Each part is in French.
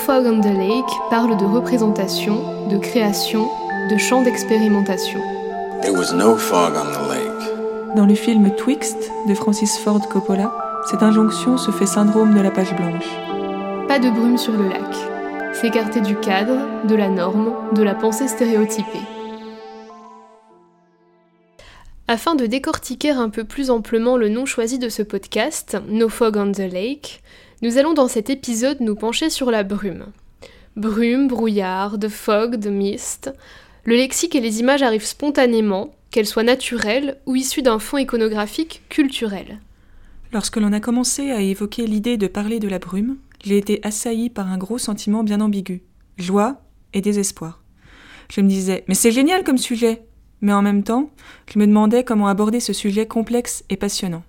No Fog on the Lake parle de représentation, de création, de champ d'expérimentation. No fog on the lake. Dans le film Twixt de Francis Ford Coppola, cette injonction se fait syndrome de la page blanche. Pas de brume sur le lac. S'écarter du cadre, de la norme, de la pensée stéréotypée. Afin de décortiquer un peu plus amplement le nom choisi de ce podcast, No Fog on the Lake, nous allons dans cet épisode nous pencher sur la brume. Brume, brouillard, de fog, de mist. Le lexique et les images arrivent spontanément, qu'elles soient naturelles ou issues d'un fond iconographique culturel. Lorsque l'on a commencé à évoquer l'idée de parler de la brume, j'ai été assailli par un gros sentiment bien ambigu, joie et désespoir. Je me disais, mais c'est génial comme sujet Mais en même temps, je me demandais comment aborder ce sujet complexe et passionnant.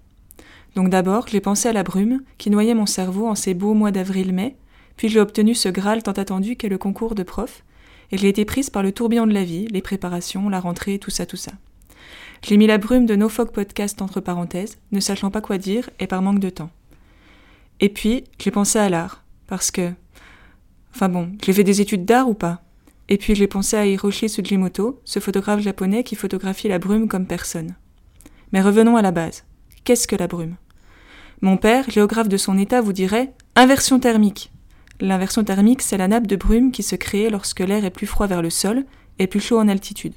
Donc d'abord, j'ai pensé à la brume, qui noyait mon cerveau en ces beaux mois d'avril-mai, puis j'ai obtenu ce Graal tant attendu qu'est le concours de prof, et j'ai été prise par le tourbillon de la vie, les préparations, la rentrée, tout ça, tout ça. J'ai mis la brume de NoFog Podcast entre parenthèses, ne sachant pas quoi dire et par manque de temps. Et puis, j'ai pensé à l'art, parce que... Enfin bon, j'ai fait des études d'art ou pas? Et puis j'ai pensé à Hiroshi Tsujimoto, ce photographe japonais qui photographie la brume comme personne. Mais revenons à la base. Qu'est-ce que la brume? Mon père, géographe de son état, vous dirait inversion thermique. L'inversion thermique, c'est la nappe de brume qui se crée lorsque l'air est plus froid vers le sol et plus chaud en altitude.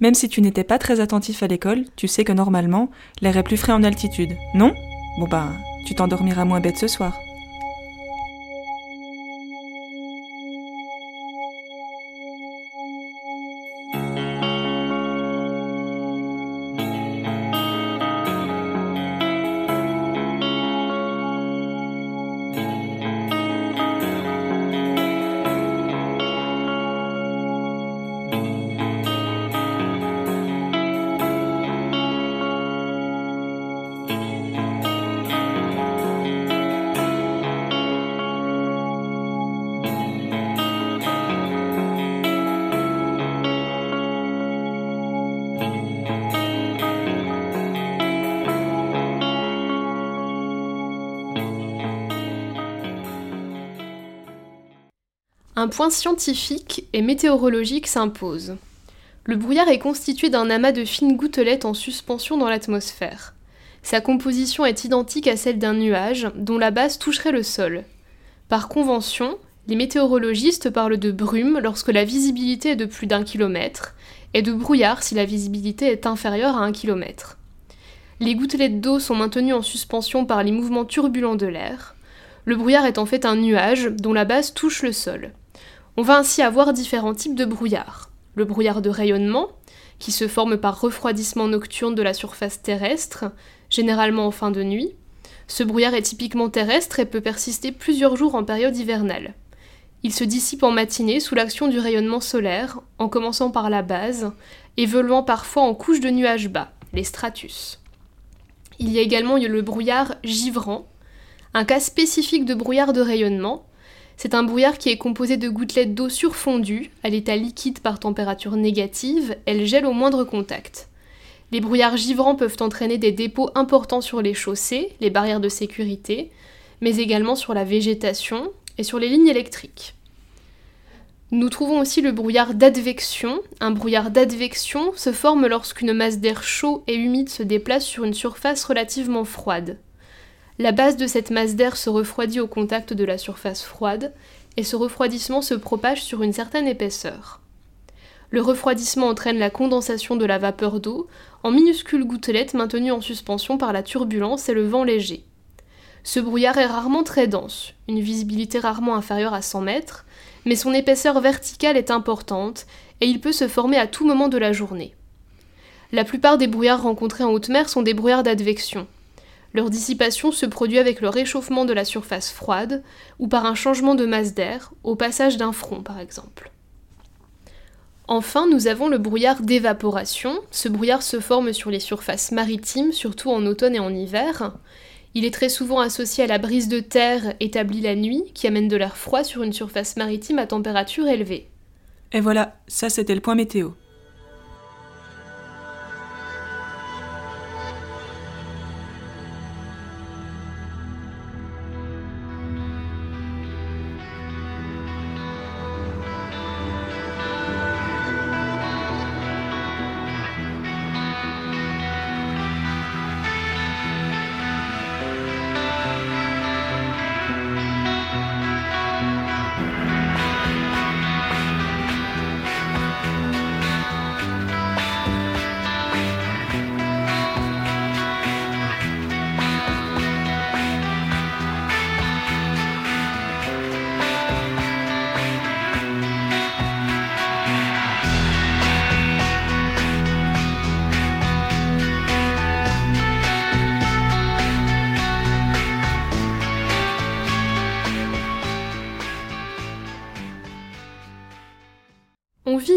Même si tu n'étais pas très attentif à l'école, tu sais que normalement, l'air est plus frais en altitude, non? Bon bah, tu t'endormiras moins bête ce soir. Un point scientifique et météorologique s'impose. Le brouillard est constitué d'un amas de fines gouttelettes en suspension dans l'atmosphère. Sa composition est identique à celle d'un nuage dont la base toucherait le sol. Par convention, les météorologistes parlent de brume lorsque la visibilité est de plus d'un kilomètre et de brouillard si la visibilité est inférieure à un kilomètre. Les gouttelettes d'eau sont maintenues en suspension par les mouvements turbulents de l'air. Le brouillard est en fait un nuage dont la base touche le sol. On va ainsi avoir différents types de brouillard. Le brouillard de rayonnement, qui se forme par refroidissement nocturne de la surface terrestre, généralement en fin de nuit. Ce brouillard est typiquement terrestre et peut persister plusieurs jours en période hivernale. Il se dissipe en matinée sous l'action du rayonnement solaire, en commençant par la base, évoluant parfois en couches de nuages bas, les stratus. Il y a également le brouillard givrant, un cas spécifique de brouillard de rayonnement, c'est un brouillard qui est composé de gouttelettes d'eau surfondues, à l'état liquide par température négative, elles gèlent au moindre contact. Les brouillards givrants peuvent entraîner des dépôts importants sur les chaussées, les barrières de sécurité, mais également sur la végétation et sur les lignes électriques. Nous trouvons aussi le brouillard d'advection. Un brouillard d'advection se forme lorsqu'une masse d'air chaud et humide se déplace sur une surface relativement froide. La base de cette masse d'air se refroidit au contact de la surface froide, et ce refroidissement se propage sur une certaine épaisseur. Le refroidissement entraîne la condensation de la vapeur d'eau en minuscules gouttelettes maintenues en suspension par la turbulence et le vent léger. Ce brouillard est rarement très dense, une visibilité rarement inférieure à 100 mètres, mais son épaisseur verticale est importante et il peut se former à tout moment de la journée. La plupart des brouillards rencontrés en haute mer sont des brouillards d'advection, leur dissipation se produit avec le réchauffement de la surface froide ou par un changement de masse d'air, au passage d'un front par exemple. Enfin, nous avons le brouillard d'évaporation. Ce brouillard se forme sur les surfaces maritimes, surtout en automne et en hiver. Il est très souvent associé à la brise de terre établie la nuit, qui amène de l'air froid sur une surface maritime à température élevée. Et voilà, ça c'était le point météo.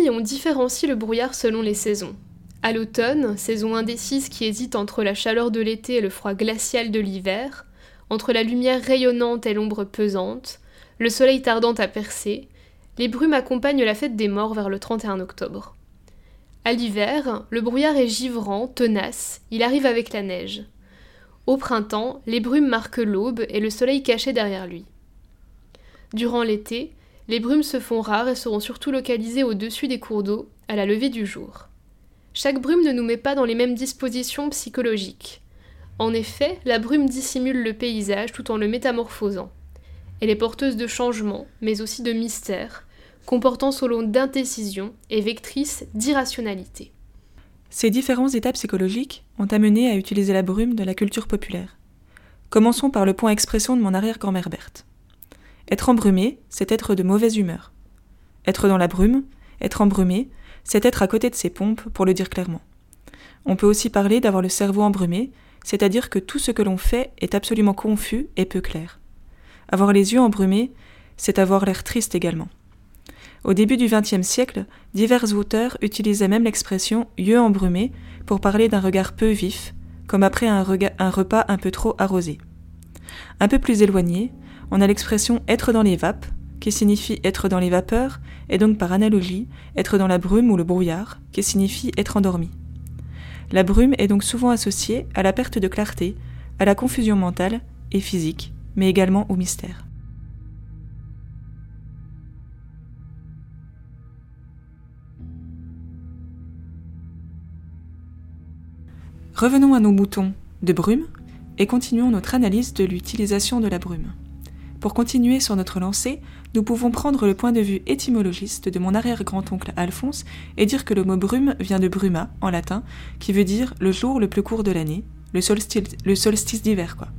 On différencie le brouillard selon les saisons. À l'automne, saison indécise qui hésite entre la chaleur de l'été et le froid glacial de l'hiver, entre la lumière rayonnante et l'ombre pesante, le soleil tardant à percer, les brumes accompagnent la fête des morts vers le 31 octobre. À l'hiver, le brouillard est givrant, tenace, il arrive avec la neige. Au printemps, les brumes marquent l'aube et le soleil caché derrière lui. Durant l'été, les brumes se font rares et seront surtout localisées au-dessus des cours d'eau, à la levée du jour. Chaque brume ne nous met pas dans les mêmes dispositions psychologiques. En effet, la brume dissimule le paysage tout en le métamorphosant. Elle est porteuse de changements, mais aussi de mystères, comportant selon d'indécision et vectrice d'irrationalité. Ces différents états psychologiques ont amené à utiliser la brume de la culture populaire. Commençons par le point expression de mon arrière-grand-mère Berthe. Être embrumé, c'est être de mauvaise humeur. Être dans la brume, être embrumé, c'est être à côté de ses pompes, pour le dire clairement. On peut aussi parler d'avoir le cerveau embrumé, c'est-à-dire que tout ce que l'on fait est absolument confus et peu clair. Avoir les yeux embrumés, c'est avoir l'air triste également. Au début du XXe siècle, divers auteurs utilisaient même l'expression yeux embrumés pour parler d'un regard peu vif, comme après un, un, repas un peu trop arrosé. Un peu plus éloigné, on a l'expression être dans les vapes, qui signifie être dans les vapeurs, et donc par analogie, être dans la brume ou le brouillard, qui signifie être endormi. La brume est donc souvent associée à la perte de clarté, à la confusion mentale et physique, mais également au mystère. Revenons à nos moutons de brume et continuons notre analyse de l'utilisation de la brume. Pour continuer sur notre lancée, nous pouvons prendre le point de vue étymologiste de mon arrière-grand-oncle Alphonse et dire que le mot brume vient de bruma en latin, qui veut dire le jour le plus court de l'année, le solstice, d'hiver quoi.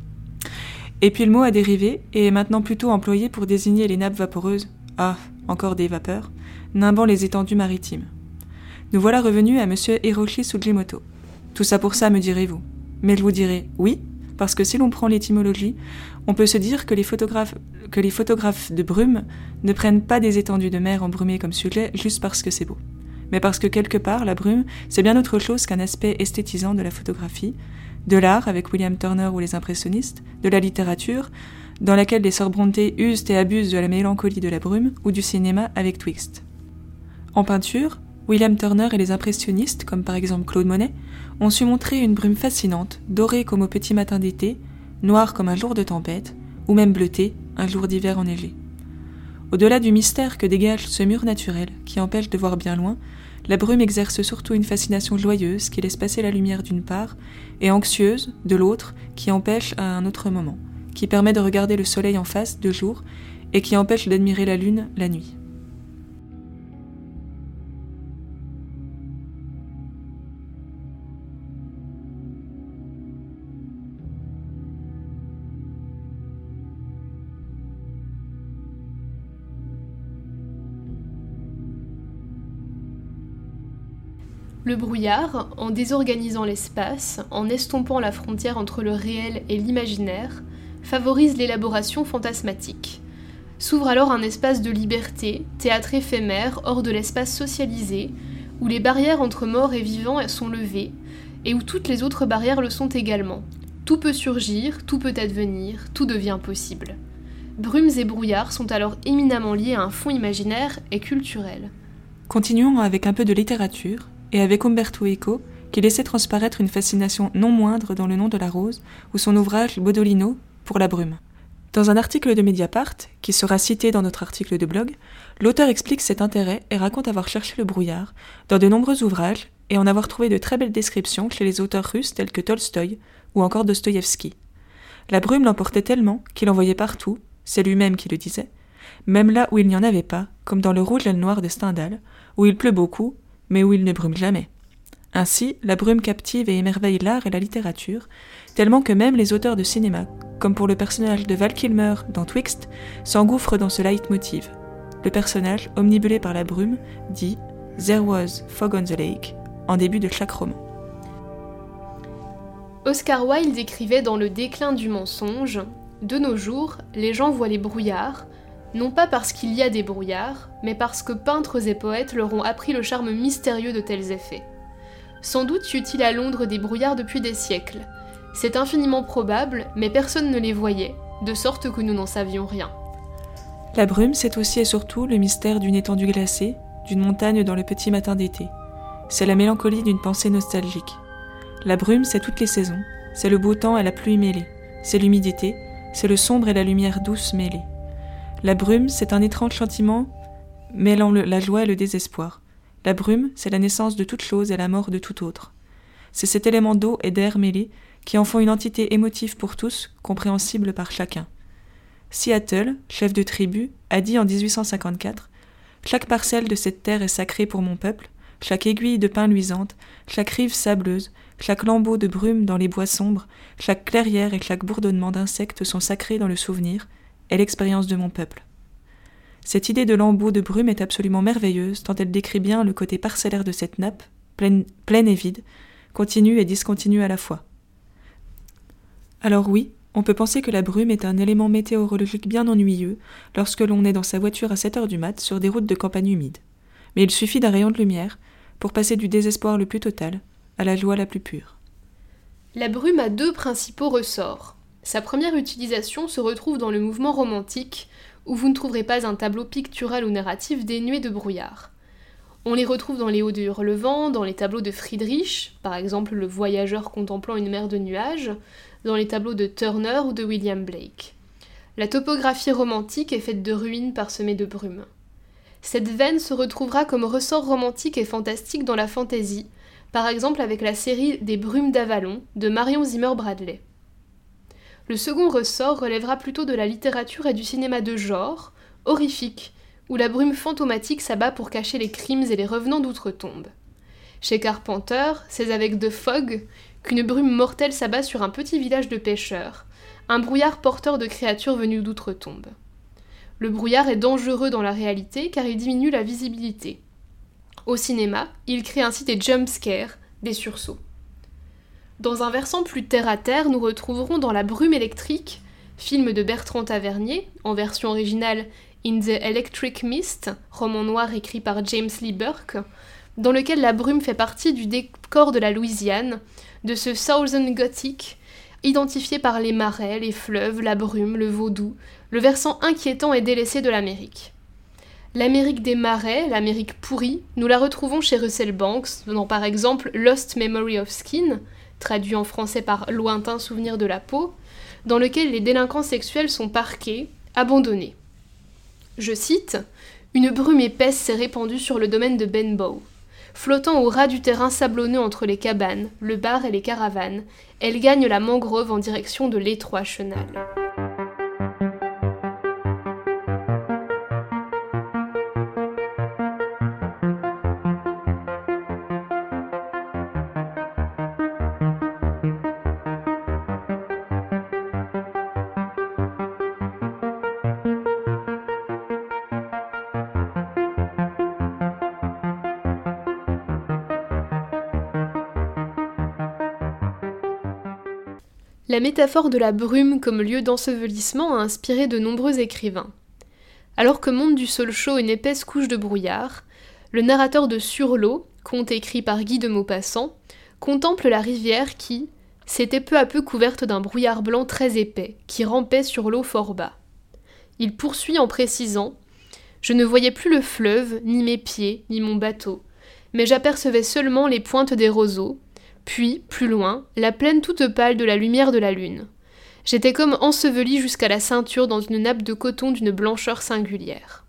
Et puis le mot a dérivé et est maintenant plutôt employé pour désigner les nappes vaporeuses, ah, encore des vapeurs, nimbant les étendues maritimes. Nous voilà revenus à monsieur Hiroshi Sugimoto. Tout ça pour ça, me direz-vous. Mais je vous dirai oui, parce que si l'on prend l'étymologie, on peut se dire que les, photographes, que les photographes de brume ne prennent pas des étendues de mer embrumées comme sujet juste parce que c'est beau. Mais parce que quelque part, la brume, c'est bien autre chose qu'un aspect esthétisant de la photographie, de l'art avec William Turner ou les impressionnistes, de la littérature, dans laquelle les sœurs usent et abusent de la mélancolie de la brume, ou du cinéma avec Twixt. En peinture, William Turner et les impressionnistes, comme par exemple Claude Monet, ont su montrer une brume fascinante, dorée comme au petit matin d'été, noire comme un jour de tempête, ou même bleutée, un jour d'hiver enneigé. Au-delà du mystère que dégage ce mur naturel, qui empêche de voir bien loin, la brume exerce surtout une fascination joyeuse qui laisse passer la lumière d'une part, et anxieuse de l'autre, qui empêche à un autre moment, qui permet de regarder le soleil en face de jour, et qui empêche d'admirer la lune la nuit. Le brouillard, en désorganisant l'espace, en estompant la frontière entre le réel et l'imaginaire, favorise l'élaboration fantasmatique. S'ouvre alors un espace de liberté, théâtre éphémère hors de l'espace socialisé, où les barrières entre mort et vivant sont levées, et où toutes les autres barrières le sont également. Tout peut surgir, tout peut advenir, tout devient possible. Brumes et brouillards sont alors éminemment liés à un fond imaginaire et culturel. Continuons avec un peu de littérature, et avec Umberto Eco, qui laissait transparaître une fascination non moindre dans le nom de la rose, ou son ouvrage Bodolino pour la brume. Dans un article de Mediapart, qui sera cité dans notre article de blog, l'auteur explique cet intérêt et raconte avoir cherché le brouillard dans de nombreux ouvrages et en avoir trouvé de très belles descriptions chez les auteurs russes tels que Tolstoï ou encore Dostoïevski. La brume l'emportait tellement qu'il en voyait partout, c'est lui-même qui le disait, même là où il n'y en avait pas, comme dans le rouge et le noir de Stendhal, où il pleut beaucoup, mais où il ne brume jamais. Ainsi, la brume captive et émerveille l'art et la littérature, tellement que même les auteurs de cinéma, comme pour le personnage de Val Kilmer dans Twixt, s'engouffrent dans ce leitmotiv. Le personnage, omnibulé par la brume, dit There was fog on the lake en début de chaque roman. Oscar Wilde écrivait dans Le déclin du mensonge De nos jours, les gens voient les brouillards, non pas parce qu'il y a des brouillards, mais parce que peintres et poètes leur ont appris le charme mystérieux de tels effets. Sans doute y eut-il à Londres des brouillards depuis des siècles. C'est infiniment probable, mais personne ne les voyait, de sorte que nous n'en savions rien. La brume, c'est aussi et surtout le mystère d'une étendue glacée, d'une montagne dans le petit matin d'été. C'est la mélancolie d'une pensée nostalgique. La brume, c'est toutes les saisons, c'est le beau temps et la pluie mêlée, c'est l'humidité, c'est le sombre et la lumière douce mêlée. La brume, c'est un étrange sentiment mêlant la joie et le désespoir. La brume, c'est la naissance de toute chose et la mort de tout autre. C'est cet élément d'eau et d'air mêlés qui en font une entité émotive pour tous, compréhensible par chacun. Seattle, chef de tribu, a dit en 1854 Chaque parcelle de cette terre est sacrée pour mon peuple, chaque aiguille de pin luisante, chaque rive sableuse, chaque lambeau de brume dans les bois sombres, chaque clairière et chaque bourdonnement d'insectes sont sacrés dans le souvenir et l'expérience de mon peuple. Cette idée de lambeau de brume est absolument merveilleuse, tant elle décrit bien le côté parcellaire de cette nappe, pleine, et vide, continue et discontinue à la fois. Alors oui, on peut penser que la brume est un élément météorologique bien ennuyeux lorsque l'on est dans sa voiture à 7 heures du mat sur des routes de campagne humides. Mais il suffit d'un rayon de lumière pour passer du désespoir le plus total à la joie la plus pure. La brume a deux principaux ressorts. Sa première utilisation se retrouve dans le mouvement romantique, où vous ne trouverez pas un tableau pictural ou narratif dénué de brouillard. On les retrouve dans les Hauts de Hurlevent, dans les tableaux de Friedrich, par exemple le voyageur contemplant une mer de nuages, dans les tableaux de Turner ou de William Blake. La topographie romantique est faite de ruines parsemées de brume. Cette veine se retrouvera comme ressort romantique et fantastique dans la fantaisie, par exemple avec la série Des Brumes d'Avalon de Marion Zimmer Bradley. Le second ressort relèvera plutôt de la littérature et du cinéma de genre, horrifique, où la brume fantomatique s'abat pour cacher les crimes et les revenants d'outre-tombe. Chez Carpenter, c'est avec The Fog qu'une brume mortelle s'abat sur un petit village de pêcheurs, un brouillard porteur de créatures venues d'outre-tombe. Le brouillard est dangereux dans la réalité car il diminue la visibilité. Au cinéma, il crée ainsi des jump scares, des sursauts. Dans un versant plus terre-à-terre, nous retrouverons dans La brume électrique, film de Bertrand Tavernier, en version originale In the Electric Mist, roman noir écrit par James Lee Burke, dans lequel la brume fait partie du décor de la Louisiane, de ce Southern Gothic, identifié par les marais, les fleuves, la brume, le vaudou, le versant inquiétant et délaissé de l'Amérique. L'Amérique des marais, l'Amérique pourrie, nous la retrouvons chez Russell Banks, dans par exemple Lost Memory of Skin, traduit en français par Lointain souvenir de la peau, dans lequel les délinquants sexuels sont parqués, abandonnés. Je cite Une brume épaisse s'est répandue sur le domaine de Benbow. Flottant au ras du terrain sablonneux entre les cabanes, le bar et les caravanes, elle gagne la mangrove en direction de l'étroit chenal. Métaphore de la brume comme lieu d'ensevelissement a inspiré de nombreux écrivains. Alors que monte du sol chaud une épaisse couche de brouillard, le narrateur de Sur l'eau, conte écrit par Guy de Maupassant, contemple la rivière qui s'était peu à peu couverte d'un brouillard blanc très épais, qui rampait sur l'eau fort bas. Il poursuit en précisant Je ne voyais plus le fleuve, ni mes pieds, ni mon bateau, mais j'apercevais seulement les pointes des roseaux, puis, plus loin, la plaine toute pâle de la lumière de la lune. J'étais comme enseveli jusqu'à la ceinture dans une nappe de coton d'une blancheur singulière.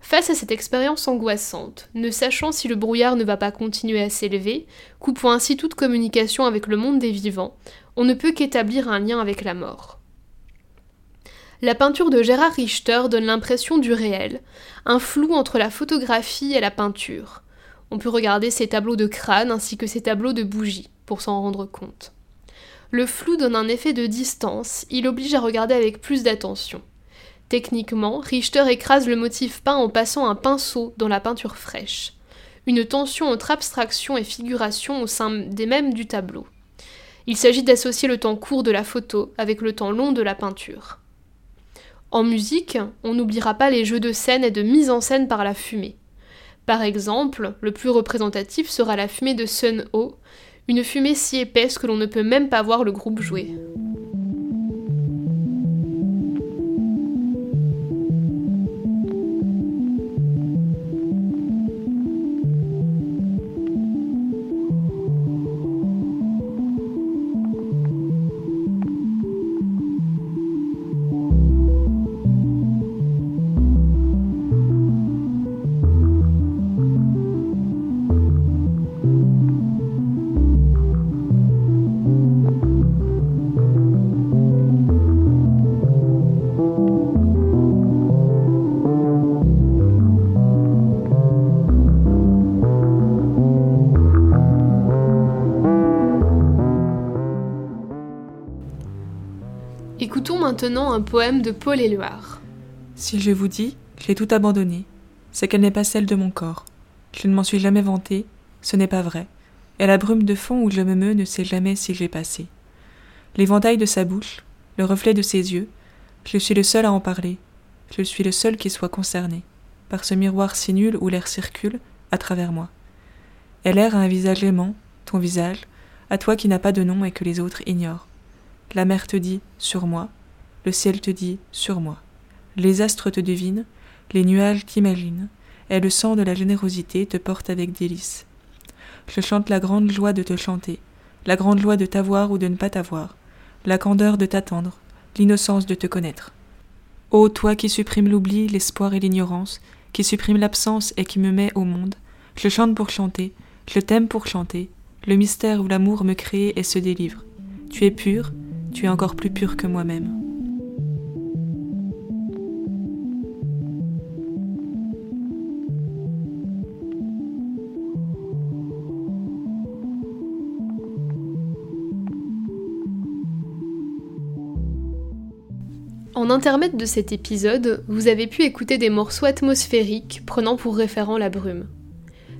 Face à cette expérience angoissante, ne sachant si le brouillard ne va pas continuer à s'élever, coupant ainsi toute communication avec le monde des vivants, on ne peut qu'établir un lien avec la mort. La peinture de Gérard Richter donne l'impression du réel, un flou entre la photographie et la peinture, on peut regarder ces tableaux de crâne ainsi que ces tableaux de bougies pour s'en rendre compte. Le flou donne un effet de distance, il oblige à regarder avec plus d'attention. Techniquement, Richter écrase le motif peint en passant un pinceau dans la peinture fraîche. Une tension entre abstraction et figuration au sein des mêmes du tableau. Il s'agit d'associer le temps court de la photo avec le temps long de la peinture. En musique, on n'oubliera pas les jeux de scène et de mise en scène par la fumée. Par exemple, le plus représentatif sera la fumée de Sun Ho, une fumée si épaisse que l'on ne peut même pas voir le groupe jouer. Maintenant un poème de Paul Éluard. Si je vous dis, j'ai tout abandonné, c'est qu'elle n'est pas celle de mon corps. Je ne m'en suis jamais vanté, ce n'est pas vrai. Et la brume de fond où je me meus ne sait jamais si j'ai passé. L'éventail de sa bouche, le reflet de ses yeux, je suis le seul à en parler. Je suis le seul qui soit concerné par ce miroir si nul où l'air circule à travers moi. Elle a un visage aimant, ton visage, à toi qui n'as pas de nom et que les autres ignorent. La mer te dit sur moi, le ciel te dit sur moi. Les astres te devinent, les nuages t'imaginent, et le sang de la générosité te porte avec délice. Je chante la grande joie de te chanter, la grande joie de t'avoir ou de ne pas t'avoir, la candeur de t'attendre, l'innocence de te connaître. Ô toi qui supprimes l'oubli, l'espoir et l'ignorance, qui supprime l'absence et qui me met au monde, je chante pour chanter, je t'aime pour chanter, le mystère où l'amour me crée et se délivre. Tu es pur, tu es encore plus pur que moi-même. Intermède de cet épisode, vous avez pu écouter des morceaux atmosphériques prenant pour référent la brume.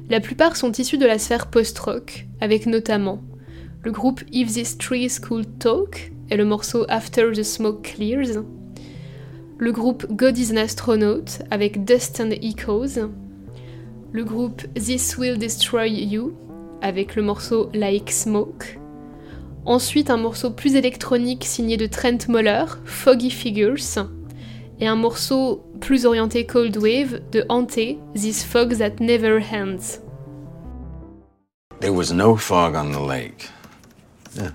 La plupart sont issus de la sphère post-rock, avec notamment le groupe If This Trees Could Talk et le morceau After the Smoke Clears, le groupe God is an Astronaut avec Dust and Echoes, le groupe This Will Destroy You avec le morceau Like Smoke, ensuite un morceau plus électronique signé de Trent Moller, Foggy Figures, et un morceau plus orienté Cold Wave de Ante, This Fog That Never Ends. There was no fog on the lake. Yeah.